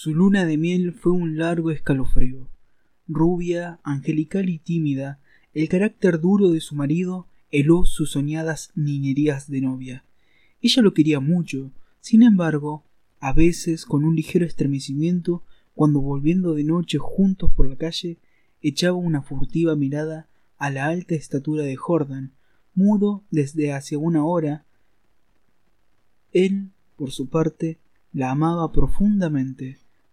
Su luna de miel fue un largo escalofrío. Rubia, angelical y tímida, el carácter duro de su marido heló sus soñadas niñerías de novia. Ella lo quería mucho, sin embargo, a veces con un ligero estremecimiento, cuando volviendo de noche juntos por la calle, echaba una furtiva mirada a la alta estatura de Jordan, mudo desde hace una hora. Él, por su parte, la amaba profundamente,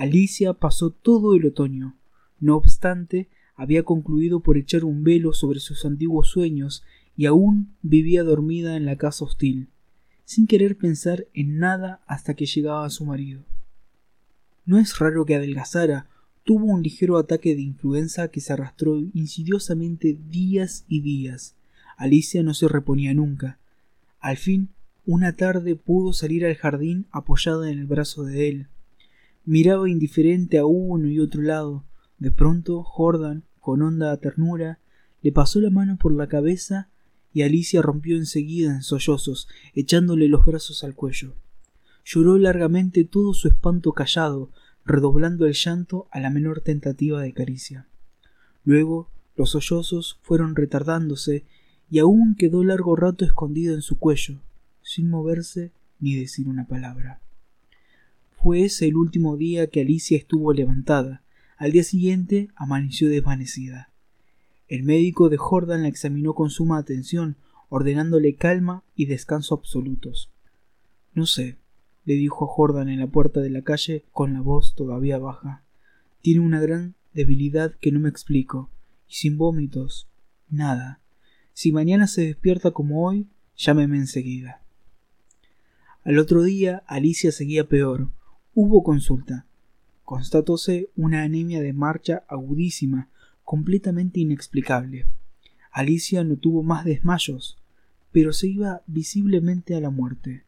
Alicia pasó todo el otoño. No obstante, había concluido por echar un velo sobre sus antiguos sueños y aún vivía dormida en la casa hostil, sin querer pensar en nada hasta que llegaba su marido. No es raro que adelgazara, tuvo un ligero ataque de influenza que se arrastró insidiosamente días y días. Alicia no se reponía nunca. Al fin, una tarde pudo salir al jardín apoyada en el brazo de él. Miraba indiferente a uno y otro lado. De pronto, Jordan, con honda ternura, le pasó la mano por la cabeza y Alicia rompió enseguida en sollozos, echándole los brazos al cuello. Lloró largamente todo su espanto callado, redoblando el llanto a la menor tentativa de caricia. Luego los sollozos fueron retardándose y aún quedó largo rato escondido en su cuello, sin moverse ni decir una palabra. Fue ese el último día que Alicia estuvo levantada, al día siguiente amaneció desvanecida. El médico de Jordan la examinó con suma atención, ordenándole calma y descanso absolutos. No sé, le dijo a Jordan en la puerta de la calle con la voz todavía baja. Tiene una gran debilidad que no me explico, y sin vómitos, nada. Si mañana se despierta como hoy, llámeme enseguida. Al otro día Alicia seguía peor. Hubo consulta constatóse una anemia de marcha agudísima, completamente inexplicable. Alicia no tuvo más desmayos, pero se iba visiblemente a la muerte.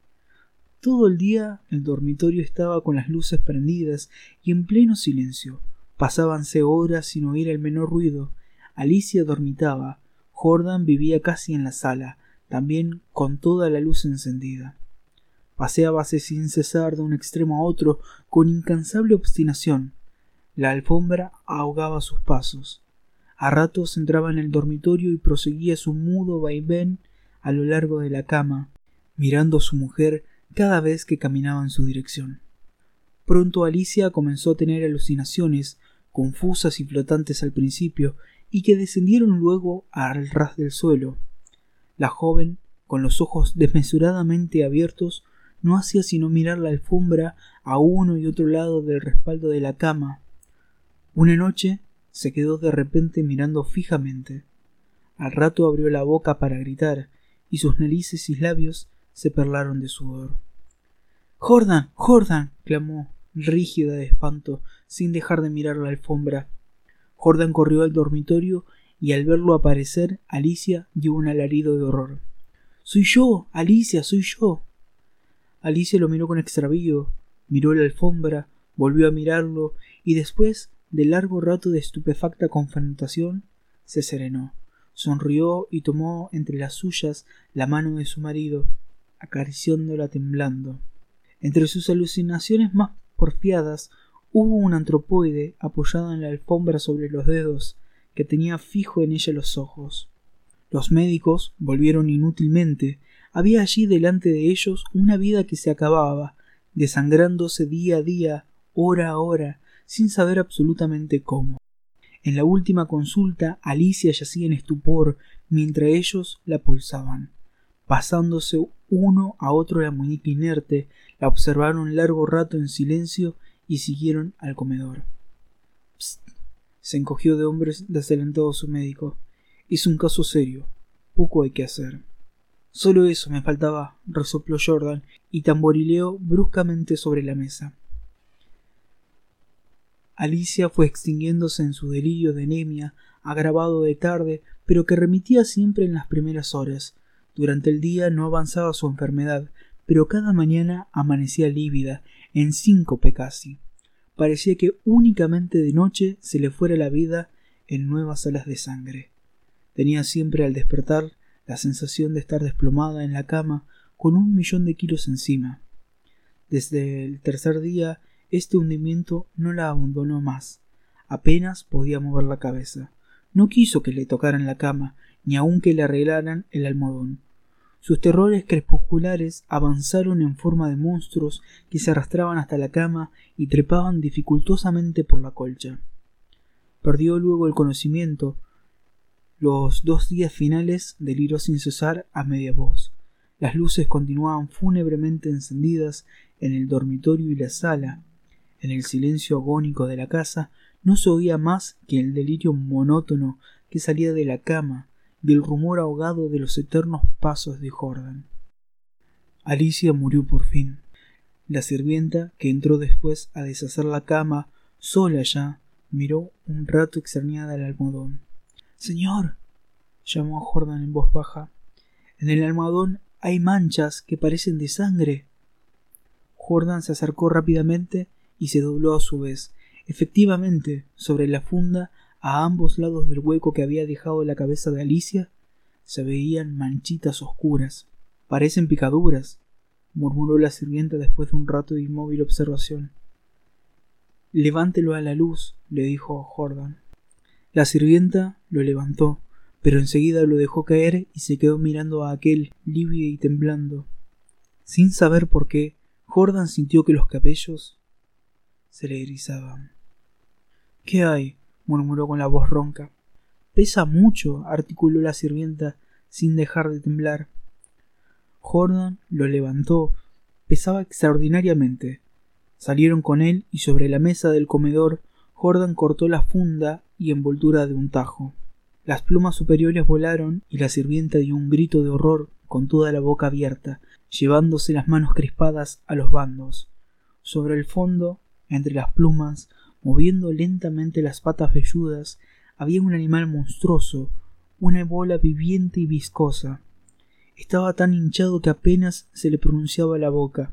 Todo el día el dormitorio estaba con las luces prendidas y en pleno silencio. Pasábanse horas sin oír el menor ruido. Alicia dormitaba. Jordan vivía casi en la sala, también con toda la luz encendida. Paseábase sin cesar de un extremo a otro con incansable obstinación. La alfombra ahogaba sus pasos. A ratos entraba en el dormitorio y proseguía su mudo vaivén a lo largo de la cama, mirando a su mujer cada vez que caminaba en su dirección. Pronto Alicia comenzó a tener alucinaciones, confusas y flotantes al principio, y que descendieron luego al ras del suelo. La joven, con los ojos desmesuradamente abiertos, no hacía sino mirar la alfombra a uno y otro lado del respaldo de la cama. Una noche se quedó de repente mirando fijamente. Al rato abrió la boca para gritar, y sus narices y labios se perlaron de sudor. Jordan. Jordan. clamó, rígida de espanto, sin dejar de mirar la alfombra. Jordan corrió al dormitorio y al verlo aparecer, Alicia dio un alarido de horror. Soy yo. Alicia. soy yo. Alicia lo miró con extravío, miró la alfombra, volvió a mirarlo y después de largo rato de estupefacta confrontación se serenó, sonrió y tomó entre las suyas la mano de su marido, acariciándola temblando. Entre sus alucinaciones más porfiadas hubo un antropoide apoyado en la alfombra sobre los dedos, que tenía fijo en ella los ojos. Los médicos volvieron inútilmente había allí delante de ellos una vida que se acababa, desangrándose día a día, hora a hora, sin saber absolutamente cómo. En la última consulta, Alicia yacía en estupor mientras ellos la pulsaban. Pasándose uno a otro la muñeca inerte, la observaron largo rato en silencio y siguieron al comedor. Psst. Se encogió de hombres desalentado su médico. Es un caso serio. Poco hay que hacer. Solo eso me faltaba, resopló Jordan y tamborileó bruscamente sobre la mesa. Alicia fue extinguiéndose en su delirio de anemia, agravado de tarde, pero que remitía siempre en las primeras horas. Durante el día no avanzaba su enfermedad, pero cada mañana amanecía lívida, en síncope casi. Parecía que únicamente de noche se le fuera la vida en nuevas alas de sangre. Tenía siempre al despertar la sensación de estar desplomada en la cama con un millón de kilos encima. Desde el tercer día este hundimiento no la abandonó más. Apenas podía mover la cabeza. No quiso que le tocaran la cama, ni aun que le arreglaran el almohadón. Sus terrores crepusculares avanzaron en forma de monstruos que se arrastraban hasta la cama y trepaban dificultosamente por la colcha. Perdió luego el conocimiento. Los dos días finales deliró sin cesar a media voz. Las luces continuaban fúnebremente encendidas en el dormitorio y la sala. En el silencio agónico de la casa no se oía más que el delirio monótono que salía de la cama y el rumor ahogado de los eternos pasos de Jordan. Alicia murió por fin. La sirvienta, que entró después a deshacer la cama, sola ya, miró un rato extrañada al almohadón. Señor, llamó Jordan en voz baja. En el almohadón hay manchas que parecen de sangre. Jordan se acercó rápidamente y se dobló a su vez. Efectivamente, sobre la funda a ambos lados del hueco que había dejado la cabeza de Alicia se veían manchitas oscuras. Parecen picaduras, murmuró la sirvienta después de un rato de inmóvil observación. Levántelo a la luz, le dijo Jordan. La sirvienta lo levantó, pero enseguida lo dejó caer y se quedó mirando a aquel, lívido y temblando. Sin saber por qué, Jordan sintió que los cabellos se le erizaban. ¿Qué hay? murmuró con la voz ronca. Pesa mucho, articuló la sirvienta sin dejar de temblar. Jordan lo levantó. Pesaba extraordinariamente. Salieron con él y sobre la mesa del comedor Jordan cortó la funda y envoltura de un tajo. Las plumas superiores volaron y la sirvienta dio un grito de horror con toda la boca abierta, llevándose las manos crispadas a los bandos. Sobre el fondo, entre las plumas, Moviendo lentamente las patas velludas, había un animal monstruoso, una bola viviente y viscosa. Estaba tan hinchado que apenas se le pronunciaba la boca.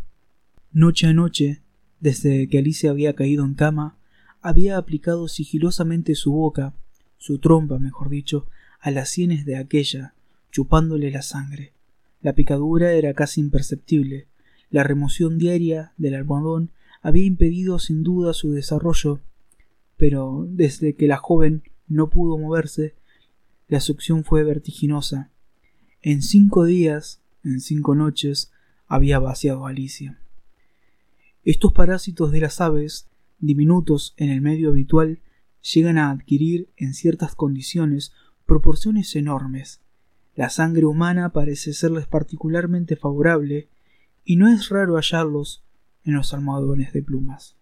Noche a noche, desde que Alicia había caído en cama, había aplicado sigilosamente su boca, su trompa, mejor dicho, a las sienes de aquella, chupándole la sangre. La picadura era casi imperceptible. La remoción diaria del almohadón había impedido sin duda su desarrollo, pero desde que la joven no pudo moverse, la succión fue vertiginosa. En cinco días, en cinco noches, había vaciado a Alicia. Estos parásitos de las aves, diminutos en el medio habitual, llegan a adquirir, en ciertas condiciones, proporciones enormes. La sangre humana parece serles particularmente favorable, y no es raro hallarlos en los almohadones de plumas.